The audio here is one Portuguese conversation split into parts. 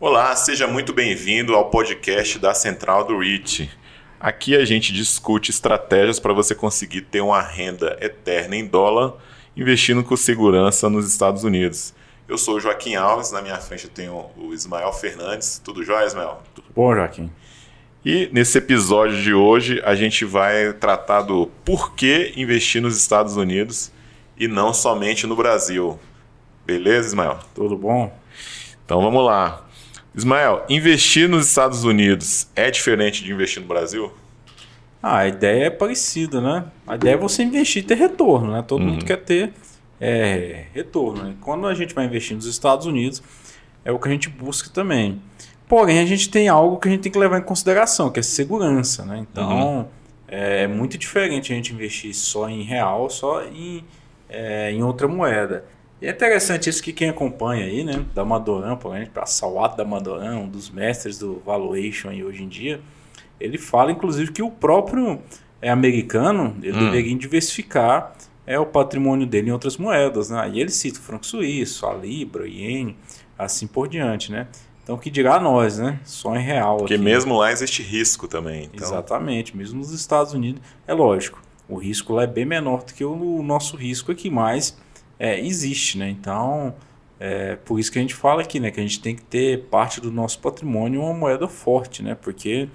Olá, seja muito bem-vindo ao podcast da Central do REIT. Aqui a gente discute estratégias para você conseguir ter uma renda eterna em dólar investindo com segurança nos Estados Unidos. Eu sou o Joaquim Alves, na minha frente eu tenho o Ismael Fernandes. Tudo jóia, Ismael? Tudo bom, Joaquim. E nesse episódio de hoje a gente vai tratar do porquê investir nos Estados Unidos e não somente no Brasil. Beleza, Ismael? Tudo bom? Então vamos lá. Ismael, investir nos Estados Unidos é diferente de investir no Brasil? Ah, a ideia é parecida, né? A ideia é você investir e ter retorno, né? Todo uhum. mundo quer ter é, retorno. Né? Quando a gente vai investir nos Estados Unidos, é o que a gente busca também. Porém, a gente tem algo que a gente tem que levar em consideração, que é segurança, né? Então, uhum. é muito diferente a gente investir só em real, só em, é, em outra moeda. E é interessante isso que quem acompanha aí, né, da Madoran, por exemplo, a Sawato da Madoran, um dos mestres do valuation aí hoje em dia, ele fala inclusive que o próprio é, americano, ele hum. deveria diversificar é, o patrimônio dele em outras moedas, né? E ele cita o franco suíço, a libra, o iene, assim por diante, né? Então, o que dirá nós, né? Só em real. Porque aqui. mesmo lá existe risco também. Então... Exatamente. Mesmo nos Estados Unidos, é lógico. O risco lá é bem menor do que o nosso risco aqui, mas é, existe, né? Então, é por isso que a gente fala aqui, né? Que a gente tem que ter parte do nosso patrimônio uma moeda forte, né? Porque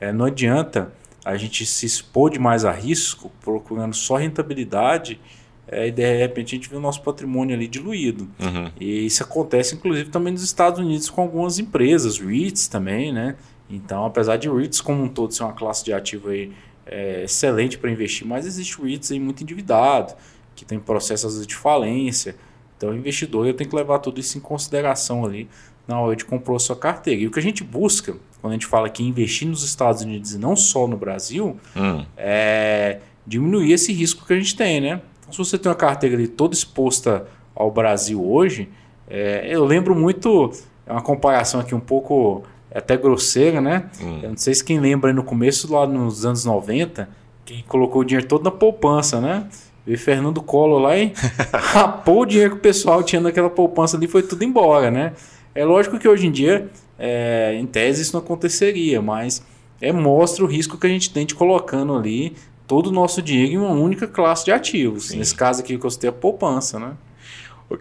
é, não adianta a gente se expor demais a risco, procurando só rentabilidade, é, e de repente a gente vê o nosso patrimônio ali diluído. Uhum. E isso acontece, inclusive, também nos Estados Unidos com algumas empresas, REITs também, né? Então, apesar de REITs como um todo ser uma classe de ativo aí, é, excelente para investir, mas existe REITs aí muito endividado que tem processos de falência. Então, o investidor tem que levar tudo isso em consideração ali na hora de comprar a sua carteira. E o que a gente busca, quando a gente fala que investir nos Estados Unidos e não só no Brasil, hum. é diminuir esse risco que a gente tem, né? Então, se você tem uma carteira ali toda exposta ao Brasil hoje, é, eu lembro muito, é uma comparação aqui um pouco é até grosseira, né? Hum. Eu não sei se quem lembra aí no começo, lá nos anos 90, quem colocou o dinheiro todo na poupança, né? Veio Fernando Collor lá e rapou o dinheiro que o pessoal tinha naquela poupança ali foi tudo embora, né? É lógico que hoje em dia, é, em tese, isso não aconteceria, mas é, mostra o risco que a gente tem de colocando ali todo o nosso dinheiro em uma única classe de ativos. Sim. Nesse caso aqui que eu citei a poupança, né?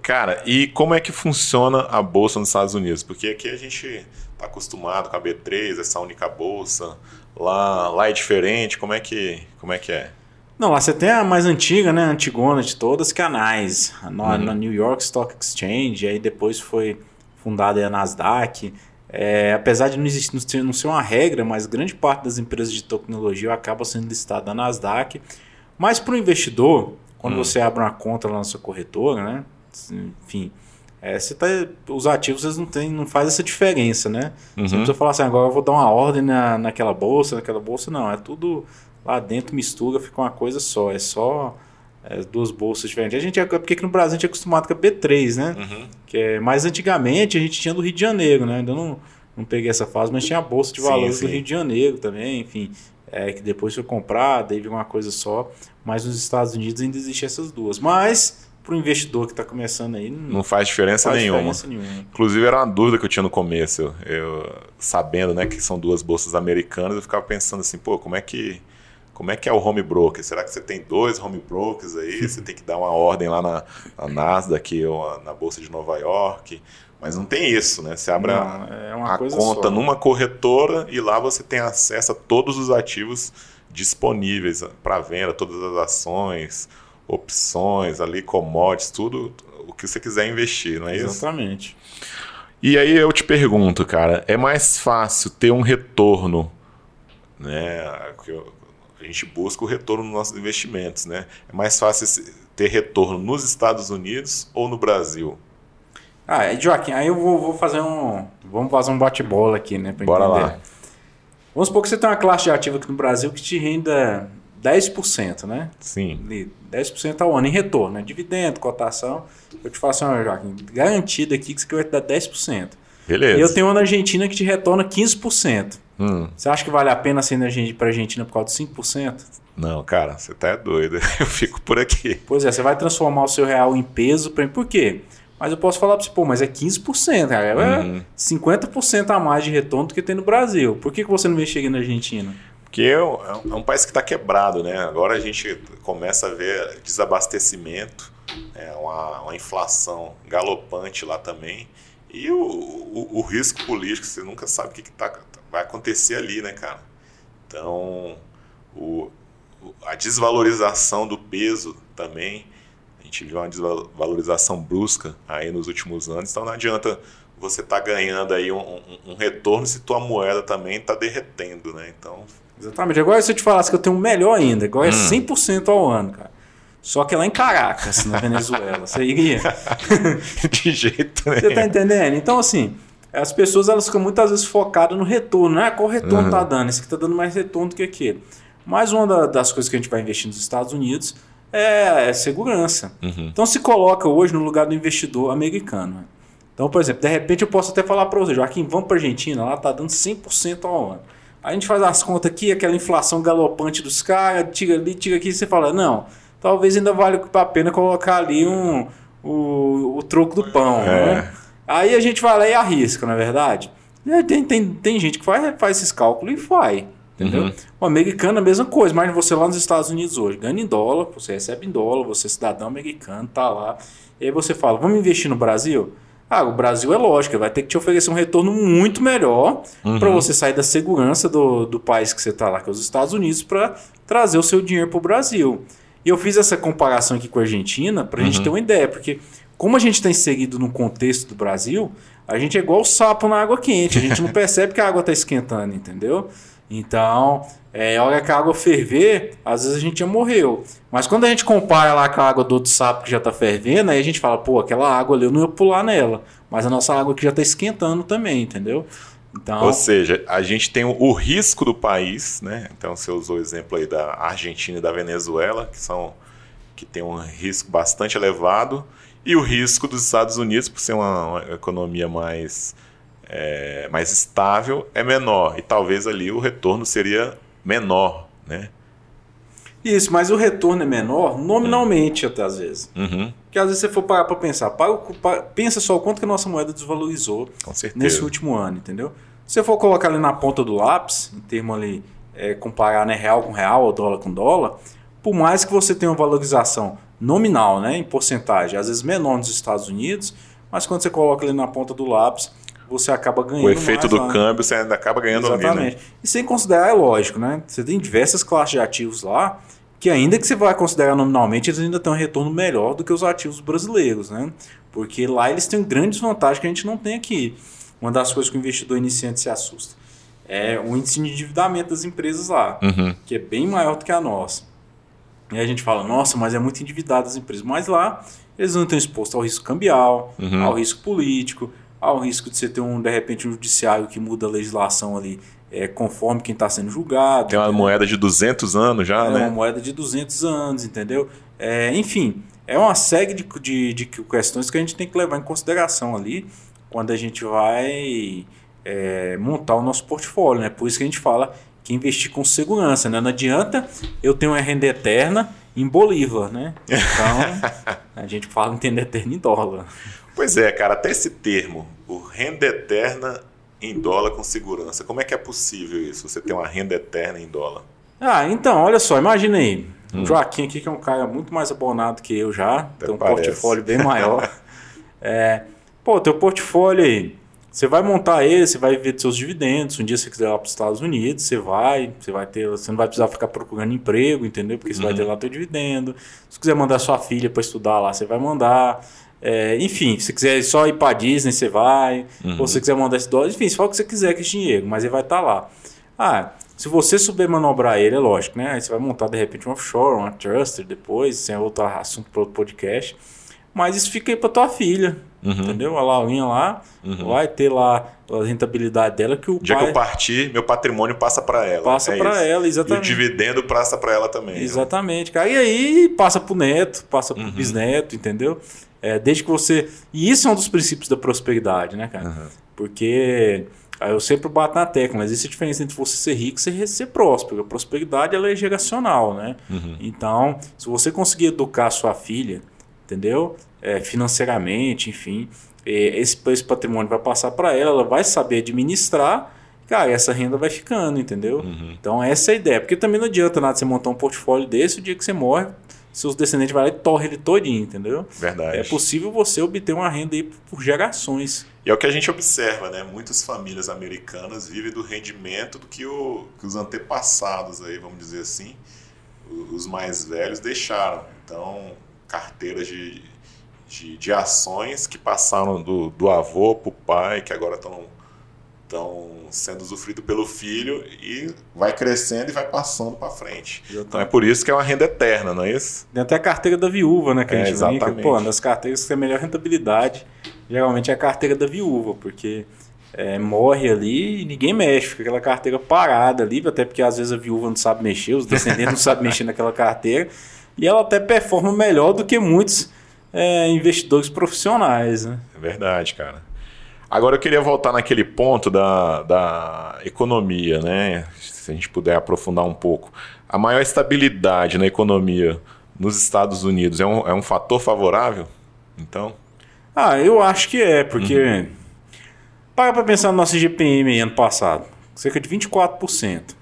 Cara, e como é que funciona a bolsa nos Estados Unidos? Porque aqui a gente está acostumado com a B3, essa única bolsa. Lá, lá é diferente. Como é que, como é, que é? Não, lá você tem a mais antiga, né? A antigona de todas, que é a na, uhum. New York Stock Exchange, aí depois foi fundada a Nasdaq. É, apesar de não, existir, não ser uma regra, mas grande parte das empresas de tecnologia acaba sendo listada na Nasdaq. Mas para o investidor, quando uhum. você abre uma conta lá na sua corretora, né? Enfim, é, você tá, os ativos eles não, tem, não faz essa diferença, né? Uhum. Você não precisa falar assim, agora eu vou dar uma ordem na, naquela bolsa, naquela bolsa, não. É tudo lá dentro mistura, fica uma coisa só. É só é, duas bolsas diferentes. A gente é porque aqui no Brasil a gente é acostumado com a B3, né? Uhum. Que é mais antigamente a gente tinha do Rio de Janeiro, né? Ainda não, não peguei essa fase, mas tinha a bolsa de valores sim, sim. do Rio de Janeiro também, enfim. É, que depois foi comprada, aí veio uma coisa só. Mas nos Estados Unidos ainda existem essas duas. Mas para o investidor que está começando aí. Não, não faz, diferença, faz nenhuma. diferença, nenhuma. Inclusive, era uma dúvida que eu tinha no começo. Eu, sabendo né, que são duas bolsas americanas, eu ficava pensando assim, pô, como é que como é que é o home broker? Será que você tem dois home brokers aí? Você tem que dar uma ordem lá na, na Nasdaq ou na Bolsa de Nova York? Mas não tem isso, né? Você abre não, é a conta só. numa corretora e lá você tem acesso a todos os ativos disponíveis para venda, todas as ações, opções, ali commodities, tudo o que você quiser investir, não é isso? Exatamente. E aí eu te pergunto, cara, é mais fácil ter um retorno, né? A gente busca o retorno nos nossos investimentos, né? É mais fácil ter retorno nos Estados Unidos ou no Brasil? Ah, Joaquim, aí eu vou, vou fazer um. Vamos fazer um bate-bola aqui, né? Bora entender. lá. Vamos supor que você tem uma classe de ativo aqui no Brasil que te renda 10%, né? Sim. 10% ao ano em retorno, né? Dividendo, cotação. Eu te faço assim, Joaquim, garantido aqui que você vai te dar 10%. Beleza. E eu tenho uma na Argentina que te retorna 15%. Hum. Você acha que vale a pena ser para a Argentina por causa de 5%? Não, cara, você tá doido. Eu fico por aqui. Pois é, você vai transformar o seu real em peso. Pra... Por quê? Mas eu posso falar para você, pô, mas é 15%, cara. É uhum. 50% a mais de retorno do que tem no Brasil. Por que, que você não investir na Argentina? Porque é um, é um país que está quebrado, né? Agora a gente começa a ver desabastecimento, é, uma, uma inflação galopante lá também. E o, o, o, risco político, você nunca sabe o que, que tá, vai acontecer ali, né, cara? Então, o, a desvalorização do peso também, a gente viu uma desvalorização brusca aí nos últimos anos, então não adianta você estar tá ganhando aí um, um, um, retorno se tua moeda também está derretendo, né? Então... Exatamente. Agora se eu te falasse que eu tenho um melhor ainda, agora é hum. é 100% ao ano, cara. Só que lá em Caracas, na Venezuela. Você iria? De jeito nenhum. Você tá entendendo? Então, assim, as pessoas elas ficam muitas vezes focadas no retorno, né? Qual retorno uhum. tá dando? Esse que tá dando mais retorno do que aquele. Mais uma das coisas que a gente vai investir nos Estados Unidos é, é segurança. Uhum. Então se coloca hoje no lugar do investidor americano. Então, por exemplo, de repente eu posso até falar para você, Joaquim, vamos para a Argentina, lá tá dando 100% ao ano. A gente faz as contas aqui, aquela inflação galopante dos caras, tira ali, tira aqui, e você fala, não, talvez ainda valha a pena colocar ali um, o, o troco do pão. É. Né? Aí a gente vai lá e arrisca, na é verdade. Tem, tem, tem gente que faz, faz esses cálculos e vai. Entendeu? Uhum. O americano é a mesma coisa. Imagina você lá nos Estados Unidos hoje, ganha em dólar, você recebe em dólar, você é cidadão americano, tá lá. E aí você fala, vamos investir no Brasil? Ah, o Brasil é lógico, vai ter que te oferecer um retorno muito melhor uhum. para você sair da segurança do, do país que você está lá, que é os Estados Unidos, para trazer o seu dinheiro para o Brasil. E eu fiz essa comparação aqui com a Argentina para a uhum. gente ter uma ideia, porque como a gente está inserido no contexto do Brasil, a gente é igual o sapo na água quente, a gente não percebe que a água está esquentando, entendeu? Então, é, a hora que a água ferver, às vezes a gente já morreu. Mas quando a gente compara lá com a água do outro sapo que já está fervendo, aí a gente fala, pô, aquela água ali eu não ia pular nela. Mas a nossa água aqui já está esquentando também, entendeu? Então... Ou seja, a gente tem o, o, risco do país, né? Então você usou o exemplo aí da Argentina e da Venezuela, que são que tem um risco bastante elevado, e o risco dos Estados Unidos, por ser uma, uma economia mais é, mais estável é menor e talvez ali o retorno seria menor, né? Isso, mas o retorno é menor nominalmente até às vezes. Uhum. Porque às vezes você for parar para pensar, para, para, pensa só o quanto que a nossa moeda desvalorizou nesse último ano, entendeu? Se você for colocar ali na ponta do lápis, em termos ali, é, comparar né, real com real ou dólar com dólar, por mais que você tenha uma valorização nominal, né, em porcentagem, às vezes menor nos Estados Unidos, mas quando você coloca ali na ponta do lápis, você acaba ganhando. O efeito do lá. câmbio você ainda acaba ganhando Exatamente. Ali, né? E sem considerar, é lógico, né? Você tem diversas classes de ativos lá que ainda que você vai considerar nominalmente, eles ainda têm um retorno melhor do que os ativos brasileiros, né? Porque lá eles têm grandes vantagens que a gente não tem aqui. Uma das coisas que o investidor iniciante se assusta é o índice de endividamento das empresas lá, uhum. que é bem maior do que a nossa. E a gente fala, nossa, mas é muito endividado as empresas. Mas lá eles não estão expostos ao risco cambial, uhum. ao risco político, há o risco de você ter um, de repente, um judiciário que muda a legislação ali é, conforme quem está sendo julgado. Tem uma entendeu? moeda de 200 anos já, é né? uma moeda de 200 anos, entendeu? É, enfim, é uma série de, de, de, questões que a gente tem que levar em consideração ali quando a gente vai é, montar o nosso portfólio, né? Por isso que a gente fala que investir com segurança, né? Não adianta eu ter uma renda eterna em Bolívar, né? Então, a gente fala em renda eterna em dólar. Pois é, cara, até esse termo, o renda eterna em dólar com segurança. Como é que é possível isso? Você ter uma renda eterna em dólar? Ah, então, olha só, imagina aí. Hum. O Joaquim aqui, que é um cara muito mais abonado que eu já, Até tem um parece. portfólio bem maior. é, pô, teu portfólio aí, você vai montar ele, você vai ver seus dividendos. Um dia você quiser ir lá para os Estados Unidos, você vai, você vai ter, você não vai precisar ficar procurando emprego, entendeu? Porque você uhum. vai ter lá teu dividendo. Se quiser mandar sua filha para estudar lá, você vai mandar. É, enfim, se quiser só ir para Disney, você vai. Uhum. Ou se quiser mandar esse dólar, enfim, se for o que você quiser com esse dinheiro, mas ele vai estar tá lá. Ah, se você souber manobrar ele, é lógico, né? Aí você vai montar de repente um offshore, uma truster depois, sem outro assunto para outro podcast. Mas isso fica aí para tua filha, uhum. entendeu? A Laurinha lá uhum. vai ter lá a rentabilidade dela que o dia pai... que eu partir, meu patrimônio passa para ela. Passa é para ela, exatamente. E o dividendo passa para ela também. Né? Exatamente, cara. E aí passa para o neto, passa para o uhum. bisneto, entendeu? É, desde que você. E isso é um dos princípios da prosperidade, né, cara? Uhum. Porque eu sempre bato na tecla, mas existe a diferença entre você ser rico e ser, ser próspero. A prosperidade ela é geracional, né? Uhum. Então, se você conseguir educar a sua filha, entendeu? É, financeiramente, enfim. Esse, esse patrimônio vai passar para ela, ela vai saber administrar, cara, essa renda vai ficando, entendeu? Uhum. Então essa é a ideia. Porque também não adianta nada você montar um portfólio desse, o dia que você morre, seus descendentes vão lá e torrem ele todinho, entendeu? Verdade. É possível você obter uma renda aí por gerações. E é o que a gente observa, né? Muitas famílias americanas vivem do rendimento do que, o, que os antepassados aí, vamos dizer assim, os mais velhos deixaram. Então, carteiras de, de, de ações que passaram do, do avô para o pai, que agora estão estão sendo usufruído pelo filho e vai crescendo e vai passando para frente. Então é por isso que é uma renda eterna, não é isso? Tem até a carteira da viúva, né? Que é, a gente exatamente. brinca. Pô, das carteiras que tem a melhor rentabilidade, geralmente é a carteira da viúva, porque é, morre ali e ninguém mexe, fica aquela carteira parada ali, até porque às vezes a viúva não sabe mexer, os descendentes não sabem mexer naquela carteira, e ela até performa melhor do que muitos é, investidores profissionais. Né? É verdade, cara. Agora eu queria voltar naquele ponto da, da economia, né? Se a gente puder aprofundar um pouco. A maior estabilidade na economia nos Estados Unidos é um, é um fator favorável? Então. Ah, eu acho que é, porque. Uhum. Para para pensar no nosso GPM ano passado, cerca de 24%.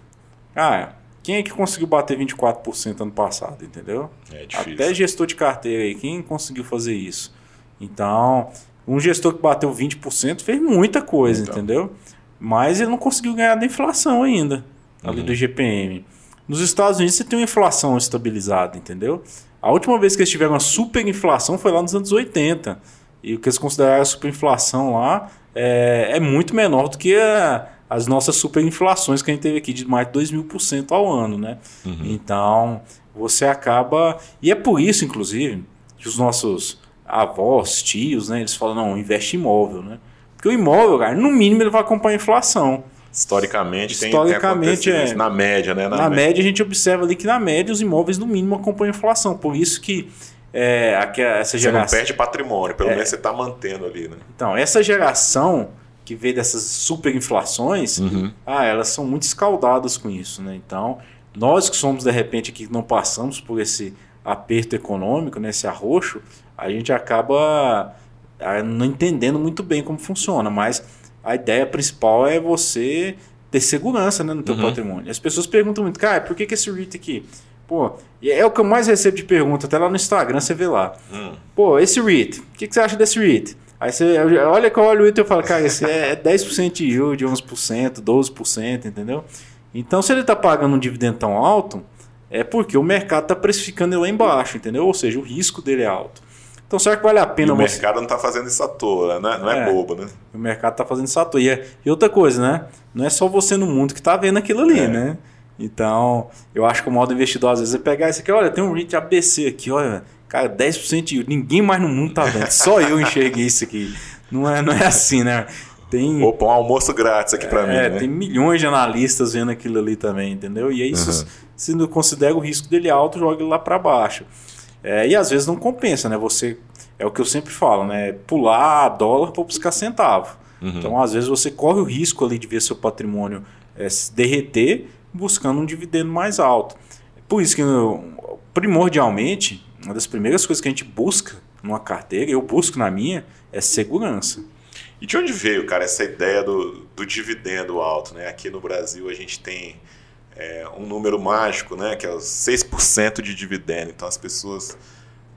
Ah, quem é que conseguiu bater 24% ano passado, entendeu? É difícil. Até gestor de carteira aí, quem conseguiu fazer isso? Então, um gestor que bateu 20% fez muita coisa, então. entendeu? Mas ele não conseguiu ganhar da inflação ainda, ali uhum. do GPM. Nos Estados Unidos você tem uma inflação estabilizada, entendeu? A última vez que eles tiveram uma superinflação foi lá nos anos 80. E o que eles consideraram a superinflação lá é, é muito menor do que a, as nossas superinflações que a gente teve aqui de mais de 2 mil por cento ao ano, né? Uhum. Então, você acaba... E é por isso, inclusive, que os nossos avós, tios, né? Eles falam, não, investe em imóvel, né? Porque o imóvel, cara, no mínimo ele vai acompanhar a inflação. Historicamente, Historicamente tem, tem é, na média, né? Na, na média. média. a gente observa ali que na média os imóveis no mínimo acompanham a inflação. Por isso que é, aqui, essa geração... Você não perde patrimônio, pelo é, menos você está mantendo ali, né? Então, essa geração que vê dessas superinflações, uhum. ah, elas são muito escaldadas com isso, né? Então, nós que somos de repente aqui que não passamos por esse aperto econômico, né, esse arroxo, a gente acaba ah, não entendendo muito bem como funciona, mas a ideia principal é você ter segurança né, no teu uhum. patrimônio. As pessoas perguntam muito, cara, por que, que esse REIT aqui? Pô, é o que eu mais recebo de pergunta, até lá no Instagram você vê lá. Hum. Pô, esse REIT, o que, que você acha desse REIT? Aí você olha que eu olho o REIT e eu falo, cara, esse é 10% de yield, 11%, 12%, entendeu? Então, se ele está pagando um dividendo tão alto, é porque o mercado está precificando ele lá embaixo, entendeu? Ou seja, o risco dele é alto. Então, será que vale a pena e o você... mercado não está fazendo isso à toa, né? não é, é bobo, né? O mercado está fazendo isso à toa. E, é... e, outra coisa, né? Não é só você no mundo que está vendo aquilo ali, é. né? Então, eu acho que o modo investidor, às vezes, é pegar isso aqui, olha, tem um REIT ABC aqui, olha, cara, 10% de ninguém mais no mundo tá vendo, só eu enxerguei isso aqui. Não é, não é assim, né? Tem, Opa, um almoço grátis aqui para é, mim. É, né? tem milhões de analistas vendo aquilo ali também, entendeu? E aí, uhum. se, se não considera o risco dele alto, joga ele lá para baixo. É, e às vezes não compensa, né? Você é o que eu sempre falo, né? Pular dólar para buscar centavo. Uhum. Então, às vezes você corre o risco ali de ver seu patrimônio é, se derreter, buscando um dividendo mais alto. Por isso que primordialmente uma das primeiras coisas que a gente busca numa carteira, eu busco na minha, é segurança. E de onde veio, cara, essa ideia do, do dividendo alto? Né? Aqui no Brasil a gente tem é, um número mágico, né? que é os 6% de dividendo. Então as pessoas.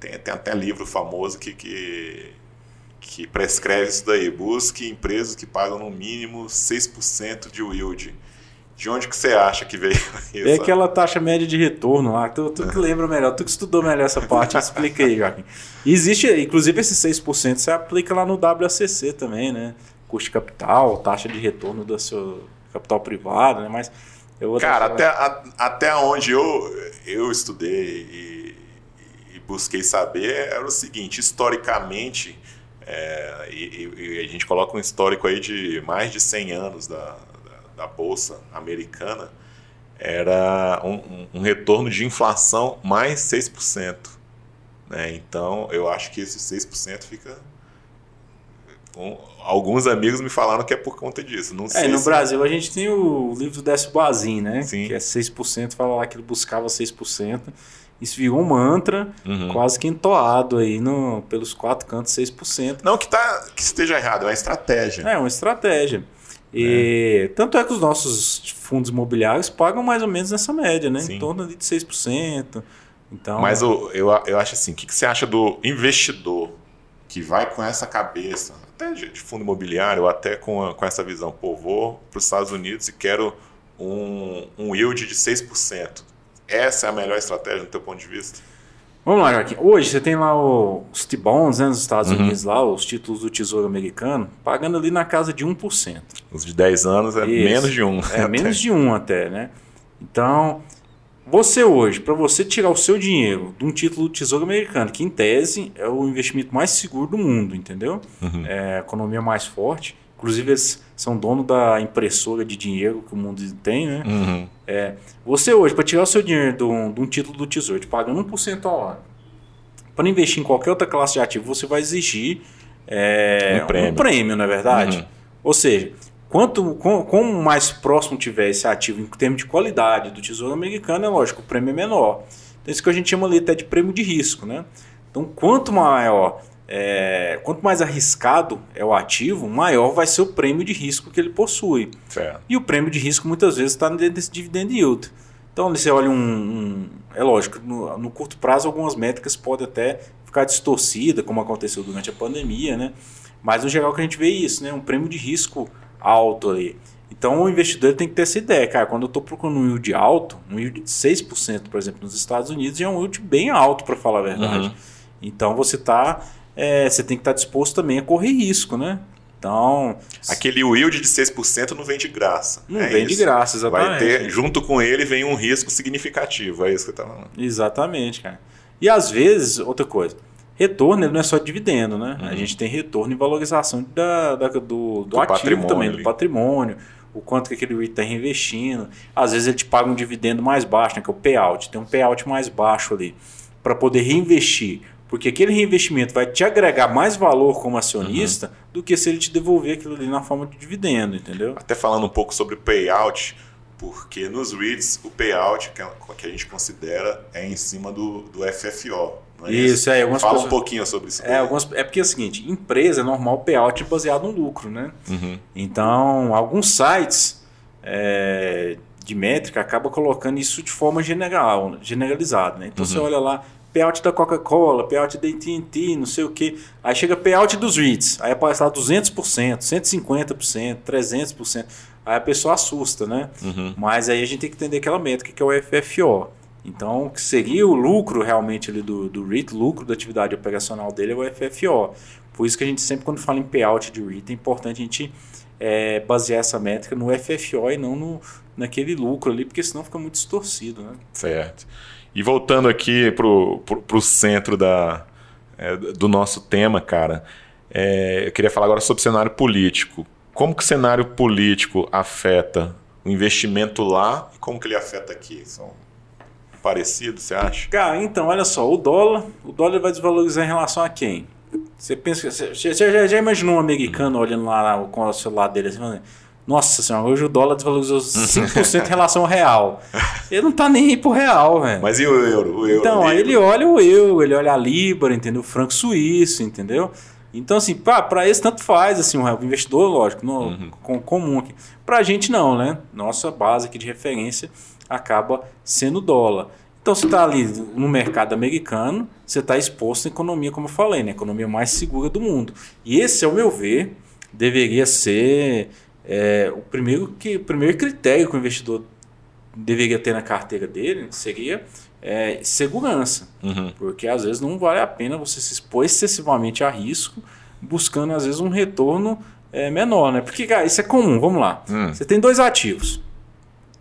Tem, tem até livro famoso que, que, que prescreve isso daí. Busque empresas que pagam no mínimo 6% de yield. De onde que você acha que veio isso? É aquela taxa média de retorno lá. Tu, tu que lembra melhor, tu que estudou melhor essa parte, explica aí, Joaquim. Existe, inclusive, esse 6% você aplica lá no WACC também, né? Custo de capital, taxa de retorno do seu capital privado, né? Mas eu Cara, até, a, até onde eu, eu estudei e, e, busquei saber era o seguinte: historicamente, é, e, e, a gente coloca um histórico aí de mais de 100 anos da da Bolsa Americana era um, um, retorno de inflação mais 6%. Né? Então, eu acho que esse 6% fica. Um, alguns amigos me falaram que é por conta disso. Não é, no se... Brasil a gente tem o livro do Décio Bazin, né? Sim. Que é 6%, fala lá que ele buscava 6%. Isso virou um mantra, uhum. quase que entoado aí no, pelos quatro cantos, 6%. Não que, tá, que esteja errado, é uma estratégia. É, uma estratégia. E é. tanto é que os nossos fundos imobiliários pagam mais ou menos nessa média, né? Sim. Em torno de 6%. Então, Mas eu, eu, eu acho assim, o que, que você acha do investidor que vai com essa cabeça, até de, de fundo imobiliário, ou até com, a, com essa visão, pô, vou para os Estados Unidos e quero um, um yield de 6%. Essa é a melhor estratégia do teu ponto de vista? Vamos lá, Joaquim. Hoje você tem lá os T-Bonds né, nos Estados uhum. Unidos, lá, os títulos do Tesouro Americano, pagando ali na casa de 1%. Os de 10 anos é Isso. menos de 1. É menos de 1 até, né? Então, você hoje, para você tirar o seu dinheiro de um título do Tesouro Americano, que em tese é o investimento mais seguro do mundo, entendeu? Uhum. É a economia mais forte. Inclusive, eles são dono da impressora de dinheiro que o mundo tem, né? Uhum. É, você hoje, para tirar o seu dinheiro de um, de um, título do Tesouro, te pagando 1% ao ano, para investir em qualquer outra classe de ativo, você vai exigir é, um, prêmio. um, prêmio. não é verdade? Uhum. Ou seja, quanto com, com mais próximo tiver esse ativo em termos de qualidade do Tesouro Americano, é lógico, o prêmio é menor. Então, isso que a gente chama ali até de prêmio de risco, né? Então, quanto maior é, quanto mais arriscado é o ativo, maior vai ser o prêmio de risco que ele possui. Certo. E o prêmio de risco muitas vezes está dentro desse dividend yield. Então, você olha um. um é lógico, no, no, curto prazo, algumas métricas podem até ficar distorcidas, como aconteceu durante a pandemia, né? Mas no geral que a gente vê isso, né? Um prêmio de risco alto ali. Então o investidor tem que ter essa ideia, cara. Quando eu estou procurando um yield alto, um yield de 6%, por exemplo, nos Estados Unidos, é um yield bem alto, para falar a verdade. Uhum. Então você está é, você tem que estar disposto também a correr risco, né? Então. Aquele yield de 6% não vem de graça. Não é vem isso. de graça, exatamente. Vai ter, junto com ele vem um risco significativo. É isso que eu estava falando. Exatamente, cara. E às vezes, outra coisa. Retorno não é só dividendo, né? Uhum. A gente tem retorno e valorização da, da do, do, do ativo também, ali. do patrimônio o quanto que aquele REIT está reinvestindo. Às vezes ele te paga um dividendo mais baixo, né, que é o payout. Tem um payout mais baixo ali para poder reinvestir. Porque aquele reinvestimento vai te agregar mais valor como acionista uhum. do que se ele te devolver aquilo ali na forma de dividendo, entendeu? Até falando um pouco sobre payout, porque nos REITs o payout que, que a gente considera é em cima do, do FFO. Não é isso, isso, é. Algumas Fala pessoas... um pouquinho sobre isso. É, algumas... é porque é o seguinte, empresa é normal payout baseado no lucro, né? Uhum. Então, alguns sites é, de métrica acabam colocando isso de forma general, generalizada. Né? Então, uhum. você olha lá, payout da Coca-Cola, payout da AT&T, não sei o que. Aí chega payout dos REITs, aí aparece lá 200%, 150%, 300%. Aí a pessoa assusta, né? Uhum. Mas aí a gente tem que entender aquela métrica que é o FFO. Então, o que seria o lucro realmente ali do, do REIT, lucro da atividade operacional dele é o FFO. Por isso que a gente sempre, quando fala em payout de REIT, é importante a gente é, basear essa métrica no FFO e não no, naquele lucro ali, porque senão fica muito distorcido, né? Certo. E voltando aqui para o centro da, é, do nosso tema, cara, é, eu queria falar agora sobre o cenário político. Como que o cenário político afeta o investimento lá e como que ele afeta aqui? São parecidos, você acha? Cara, então, olha só, o dólar, o dólar vai desvalorizar em relação a quem? Você pensa, você, já, já, imaginou um americano olhando lá com o celular dele assim, nossa senhora, hoje o dólar desvalorizou 5% em relação ao real. Ele não tá nem aí pro real, velho. Mas e o euro? O euro então, aí ele olha o euro, ele olha a Libra, entendeu? O franco suíço, entendeu? Então, assim, para esse tanto faz, assim, o investidor, lógico, no, uhum. com, comum aqui. Pra gente não, né? Nossa base aqui de referência acaba sendo dólar. Então, você está ali no mercado americano, você está exposto à economia, como eu falei, né? A economia mais segura do mundo. E esse, ao meu ver, deveria ser é, o, primeiro que, o primeiro critério que o investidor deveria ter na carteira dele seria é, segurança. Uhum. Porque às vezes não vale a pena você se expor excessivamente a risco, buscando às vezes um retorno é, menor. Né? Porque, cara, isso é comum, vamos lá. Uhum. Você tem dois ativos.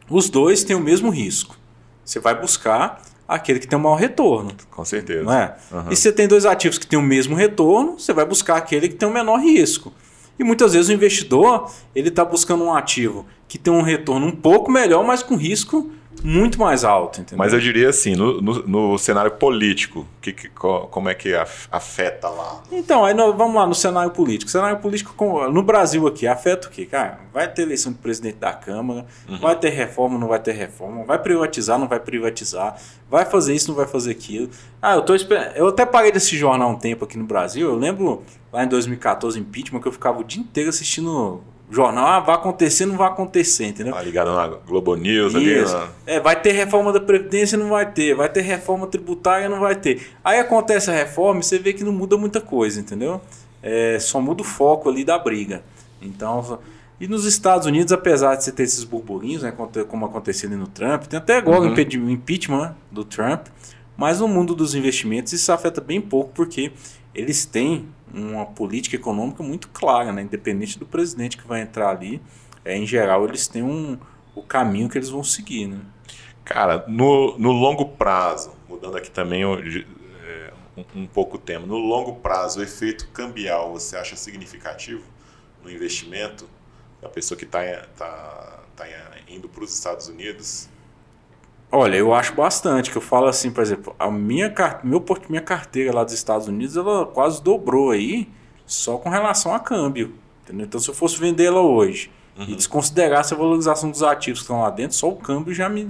Os dois têm o mesmo risco. Você vai buscar aquele que tem um maior retorno. Com certeza. Não é? Uhum. E se você tem dois ativos que têm o mesmo retorno, você vai buscar aquele que tem o menor risco. E muitas vezes o investidor ele está buscando um ativo que tem um retorno um pouco melhor, mas com risco muito mais alto, entendeu? Mas eu diria assim, no, no, no cenário político, que, que, como é que afeta lá? Então, aí nós, vamos lá no cenário político. O cenário político no Brasil aqui afeta o quê? Cara, vai ter eleição de presidente da Câmara, uhum. vai ter reforma, não vai ter reforma, vai privatizar, não vai privatizar, vai fazer isso, não vai fazer aquilo. Ah, eu tô esperando. Eu até parei desse jornal um tempo aqui no Brasil. Eu lembro lá em 2014, impeachment, que eu ficava o dia inteiro assistindo jornal, ah, vai acontecer, não vai acontecer, entendeu? Ah, ligado na Globo News ali. Na... É, vai ter reforma da Previdência, não vai ter. Vai ter reforma tributária, não vai ter. Aí acontece a reforma e você vê que não muda muita coisa, entendeu? É, só muda o foco ali da briga. Então, e nos Estados Unidos, apesar de você ter esses burburinhos, né, como aconteceu ali no Trump, tem até agora uhum. o impeachment do Trump, mas no mundo dos investimentos isso afeta bem pouco, porque eles têm uma política econômica muito clara, né? independente do presidente que vai entrar ali. É, em geral, eles têm um, o caminho que eles vão seguir. Né? Cara, no, no longo prazo, mudando aqui também é, um, um pouco o tema, no longo prazo, o efeito cambial você acha significativo no investimento da pessoa que está tá, tá indo para os Estados Unidos? Olha, eu acho bastante, que eu falo assim, por exemplo, a minha, meu, minha carteira lá dos Estados Unidos, ela quase dobrou aí, só com relação a câmbio. Entendeu? Então, se eu fosse vender ela hoje uhum. e desconsiderasse a valorização dos ativos que estão lá dentro, só o câmbio já me,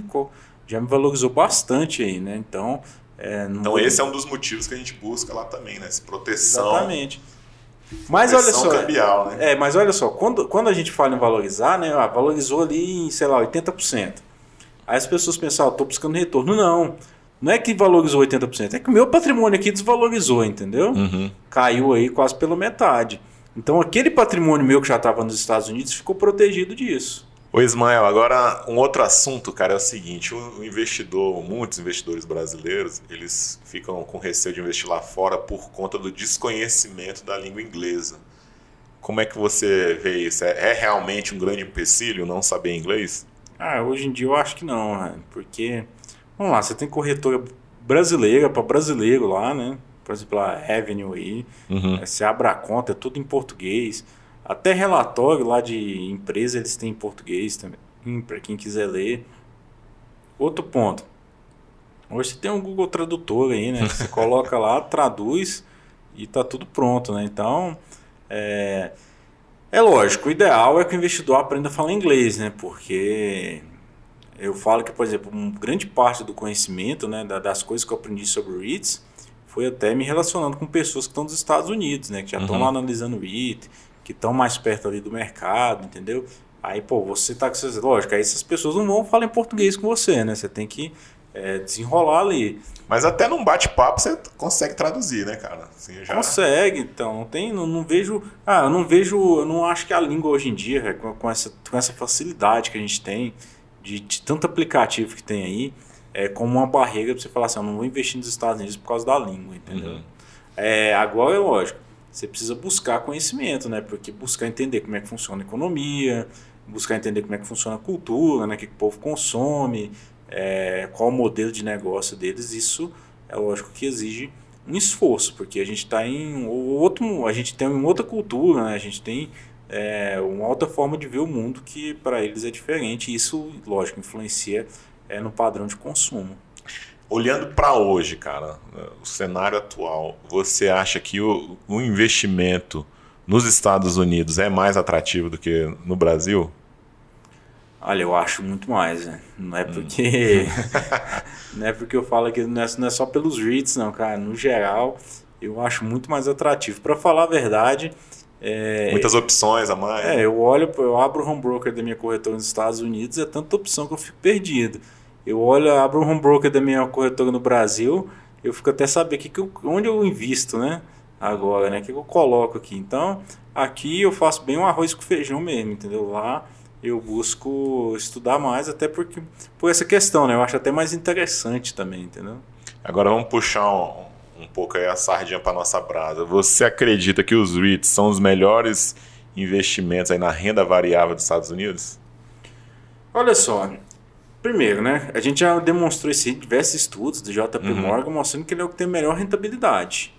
já me valorizou bastante aí, né? Então, é, então esse é um dos motivos que a gente busca lá também, né? Essa proteção. Exatamente. Mas olha só, cambial, né? é, mas olha só, quando, quando a gente fala em valorizar, né, ah, valorizou ali em, sei lá, 80%. Aí as pessoas pensam, ah, estou buscando retorno. Não, não é que valorizou 80%, é que o meu patrimônio aqui desvalorizou, entendeu? Uhum. Caiu aí quase pela metade. Então aquele patrimônio meu que já estava nos Estados Unidos ficou protegido disso. Ô Ismael, agora um outro assunto, cara, é o seguinte, o investidor, muitos investidores brasileiros, eles ficam com receio de investir lá fora por conta do desconhecimento da língua inglesa. Como é que você vê isso? É, é realmente um grande empecilho não saber inglês? Ah, hoje em dia eu acho que não, né? porque, vamos lá, você tem corretora brasileira para brasileiro lá, né? Por exemplo, a Avenue aí, uhum. você abre a conta, é tudo em português. Até relatório lá de empresa eles têm em português também, para quem quiser ler. Outro ponto. Hoje você tem um Google Tradutor aí, né? Você coloca lá, traduz e tá tudo pronto, né? Então, é, é lógico, o ideal é que o investidor aprenda a falar inglês, né? Porque eu falo que, por exemplo, grande parte do conhecimento, né, das coisas que eu aprendi sobre o REITs, foi até me relacionando com pessoas que estão nos Estados Unidos, né? Que já estão uhum. lá analisando o REIT, que estão mais perto ali do mercado, entendeu? Aí, pô, você tá com essas... Lógico, aí essas pessoas não vão falar em português com você, né? Você tem que é, desenrolar ali. Mas até num bate-papo você consegue traduzir, né, cara? Assim, já... Consegue, então. Não, tem, não, não, vejo. Ah, eu não vejo. Eu não acho que a língua hoje em dia, com, com, essa, com essa facilidade que a gente tem, de, de tanto aplicativo que tem aí, é como uma barreira para você falar assim: eu não vou investir nos Estados Unidos por causa da língua, entendeu? Uhum. É, agora é lógico. Você precisa buscar conhecimento, né? Porque buscar entender como é que funciona a economia, buscar entender como é que funciona a cultura, né? O que, que o povo consome, é, qual o modelo de negócio deles, isso é lógico que exige um esforço, porque a gente está em outro, a gente tem uma outra cultura, né? a gente tem é, uma outra forma de ver o mundo que para eles é diferente. E isso, lógico, influencia é, no padrão de consumo. Olhando para hoje, cara, o cenário atual, você acha que o, o investimento nos Estados Unidos é mais atrativo do que no Brasil? Olha, eu acho muito mais, né? Não é hum. porque. não é porque eu falo que não é, não é só pelos REITs, não, cara. No geral, eu acho muito mais atrativo. Para falar a verdade. É, Muitas opções a mais. É, eu olho, eu abro o home broker da minha corretora nos Estados Unidos, é tanta opção que eu fico perdido. Eu olho, abro o home broker da minha corretora no Brasil, eu fico até saber que, que eu, onde eu invisto, né? Agora, né? O que, que eu coloco aqui. Então, aqui eu faço bem um arroz com feijão mesmo, entendeu? Lá eu busco estudar mais, até porque por essa questão, né? Eu acho até mais interessante também, entendeu? Agora vamos puxar um, um pouco aí a sardinha para nossa brasa. Você acredita que os REITs são os melhores investimentos aí na renda variável dos Estados Unidos? Olha só, primeiro, né? A gente já demonstrou esse diversos estudos do JP uhum. Morgan mostrando que ele é o que tem melhor rentabilidade.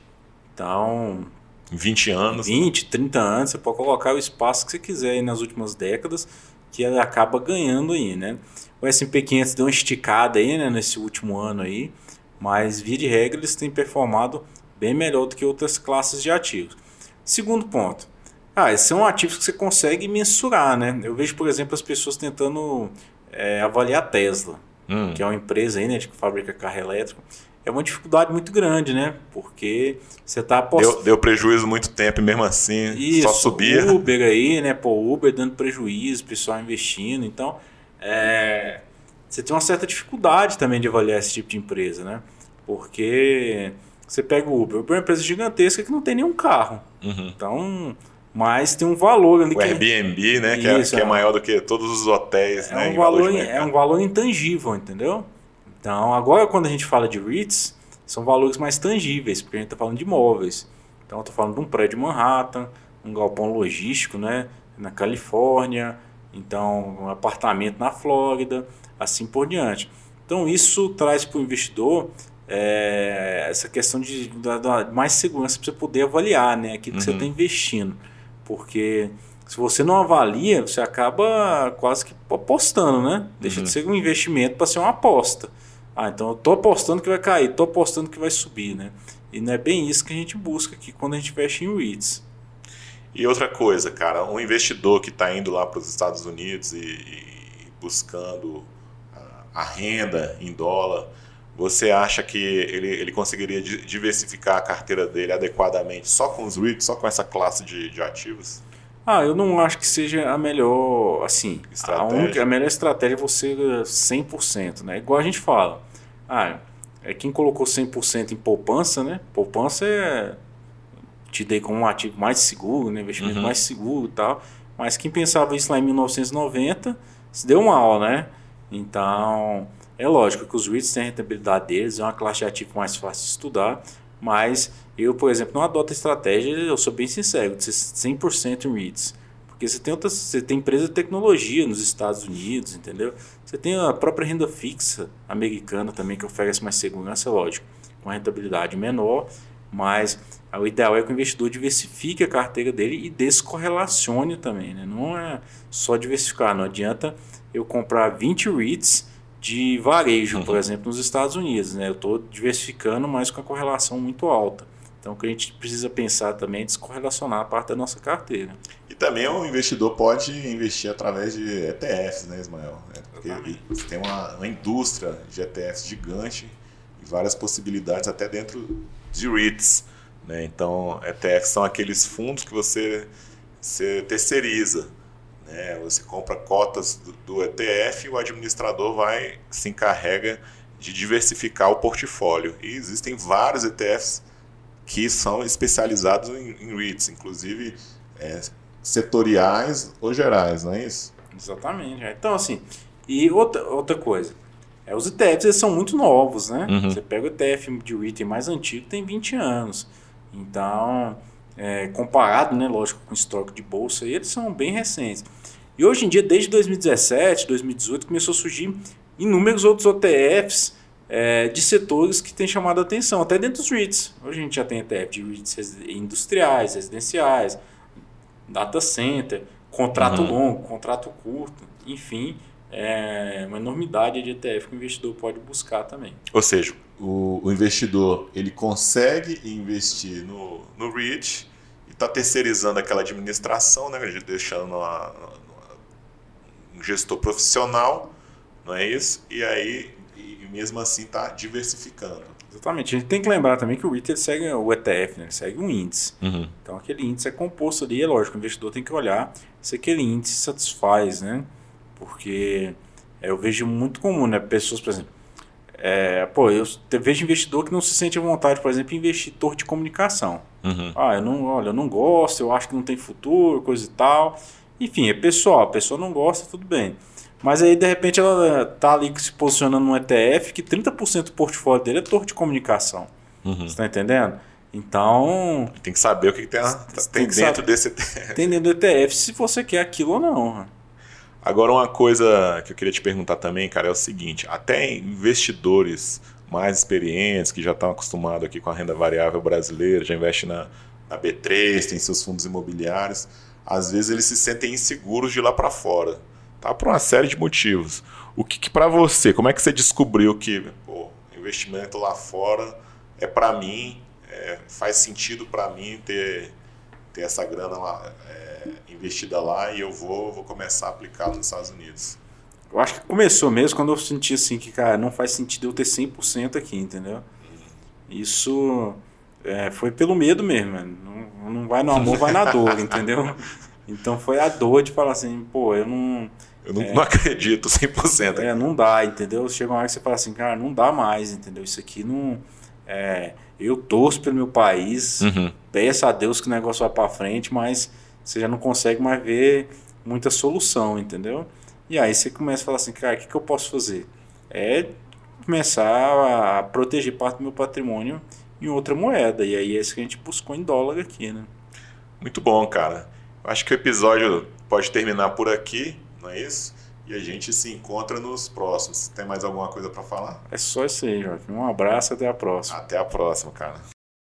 Então, 20 anos. 20, 30 anos, você pode colocar o espaço que você quiser aí nas últimas décadas. Que ela acaba ganhando aí, né? O S&P 500 deu uma esticada aí, né, nesse último ano aí, mas via de regra eles têm performado bem melhor do que outras classes de ativos. Segundo ponto, ah, esses são ativos que você consegue mensurar, né? Eu vejo, por exemplo, as pessoas tentando é, avaliar a Tesla, hum. que é uma empresa aí, né, que fabrica carro elétrico. É uma dificuldade muito grande, né? Porque você está apostando. Deu, deu, prejuízo muito tempo e mesmo assim Isso, só subia. Uber aí, né? Pô, Uber dando prejuízo, pessoal investindo. Então, é, você tem uma certa dificuldade também de avaliar esse tipo de empresa, né? Porque você pega o Uber, Uber é uma empresa gigantesca que não tem nenhum carro. Uhum. Então, mas tem um valor ali. O que é Airbnb, né? Que, Isso, é, que é, maior do que todos os hotéis. É, né, um valor, é um valor intangível, entendeu? Então, agora quando a gente fala de REITs, são valores mais tangíveis, porque a gente está falando de imóveis. Então, eu estou falando de um prédio em Manhattan, um galpão logístico né, na Califórnia, então um apartamento na Flórida, assim por diante. Então, isso traz para o investidor é, essa questão de, de, mais segurança para você poder avaliar né, aquilo que uhum. você está investindo. Porque se você não avalia, você acaba quase que apostando, né? Deixa uhum. de ser um investimento para ser uma aposta. Ah, então eu estou apostando que vai cair, estou apostando que vai subir, né? E não é bem isso que a gente busca aqui quando a gente investe em REITs. E outra coisa, cara, um investidor que está indo lá para os Estados Unidos e, e buscando a, a renda em dólar, você acha que ele, ele conseguiria diversificar a carteira dele adequadamente só com os REITs, só com essa classe de, de ativos? Ah, eu não acho que seja a melhor, assim, a, única, a melhor estratégia é você 100%, né? Igual a gente fala, ah, é quem colocou 100% em poupança, né? Poupança é, te dei como um ativo mais seguro, né? investimento uhum. mais seguro e tal, mas quem pensava isso lá em 1990, se deu mal, né? Então, é lógico que os REITs têm a rentabilidade deles, é uma classe de ativo mais fácil de estudar, mas eu, por exemplo, não adoto estratégia, eu sou bem sincero, de ser 100% em REITs. Porque você tem, outras, você tem empresa de tecnologia nos Estados Unidos, entendeu? Você tem a própria renda fixa americana também, que oferece mais segurança, lógico, com rentabilidade menor, mas o ideal é que o investidor diversifique a carteira dele e descorrelacione também. Né? Não é só diversificar, não adianta eu comprar 20 REITs de varejo, uhum. por exemplo, nos Estados Unidos. Né? Eu estou diversificando, mas com a correlação muito alta. Então, o que a gente precisa pensar também é descorrelacionar a parte da nossa carteira. E também o investidor pode investir através de ETFs, né, Ismael? É porque você tem uma, uma, indústria de ETFs gigante e várias possibilidades até dentro de REITs. Né? Então, ETFs são aqueles fundos que você, você terceiriza. Né? Você compra cotas do, do ETF e o administrador vai se encarrega de diversificar o portfólio. E existem vários ETFs que são especializados em, em REITs, inclusive é, setoriais ou gerais, não é isso? Exatamente. Então, assim, e outra, outra coisa, é, os ETFs eles são muito novos, né? Uhum. Você pega o ETF de REIT mais antigo, tem 20 anos. Então, é, comparado, né, lógico, com o estoque de bolsa, eles são bem recentes. E hoje em dia, desde 2017, 2018, começou a surgir inúmeros outros ETFs é, de setores que têm chamado a atenção, até dentro dos REITs. Hoje a gente já tem ETF de REITs industriais, residenciais, data center, contrato uhum. longo, contrato curto, enfim, é uma enormidade de ETF que o investidor pode buscar também. Ou seja, o, o investidor ele consegue investir no, no REIT e está terceirizando aquela administração, né, deixando um gestor profissional, não é isso? E aí, e mesmo assim, está diversificando. Exatamente. A gente tem que lembrar também que o REIT segue o ETF, né? ele segue um índice. Uhum. Então, aquele índice é composto ali, é lógico, o investidor tem que olhar se aquele índice satisfaz, né? Porque é, eu vejo muito comum, né? Pessoas, por exemplo, é, pô, eu vejo investidor que não se sente à vontade, por exemplo, em investir torre de comunicação. Uhum. Ah, eu não, olha, eu não gosto, eu acho que não tem futuro, coisa e tal. Enfim, é pessoal, a pessoa não gosta, tudo bem. Mas aí, de repente, ela tá ali se posicionando num ETF que 30% do portfólio dele é torre de comunicação. Uhum. Você está entendendo? Então. Tem que saber o que, tem, tem, tem dentro desse ETF. Tem dentro do ETF se você quer aquilo ou não. Agora, uma coisa que eu queria te perguntar também, cara, é o seguinte: até investidores mais experientes, que já estão acostumados aqui com a renda variável brasileira, já investem na, na B3, tem seus fundos imobiliários às vezes eles se sentem inseguros de lá para fora. Tá por uma série de motivos. O que, que para você, como é que você descobriu que pô, investimento lá fora é para mim, é, faz sentido para mim ter, ter essa grana lá, é, investida lá e eu vou, vou começar a aplicar nos Estados Unidos? Eu acho que começou mesmo quando eu senti assim que, cara, não faz sentido eu ter 100% aqui, entendeu? Uhum. Isso é, foi pelo medo mesmo, não, não vai no amor, vai na dor, entendeu? Então foi a dor de falar assim, pô, eu não. Eu não, é, não acredito 100%. É, não dá, entendeu? Chega uma hora que você fala assim, cara, não dá mais, entendeu? Isso aqui não. É, eu torço pelo meu país, uhum. peço a Deus que o negócio vá para frente, mas você já não consegue mais ver muita solução, entendeu? E aí você começa a falar assim, cara, o que, que eu posso fazer? É começar a proteger parte do meu patrimônio em outra moeda. E aí é isso que a gente buscou em dólar aqui, né? Muito bom, cara. Acho que o episódio pode terminar por aqui, não é isso? E a gente se encontra nos próximos. Tem mais alguma coisa para falar? É só isso aí, Joaquim. Um abraço até a próxima. Até a próxima, cara.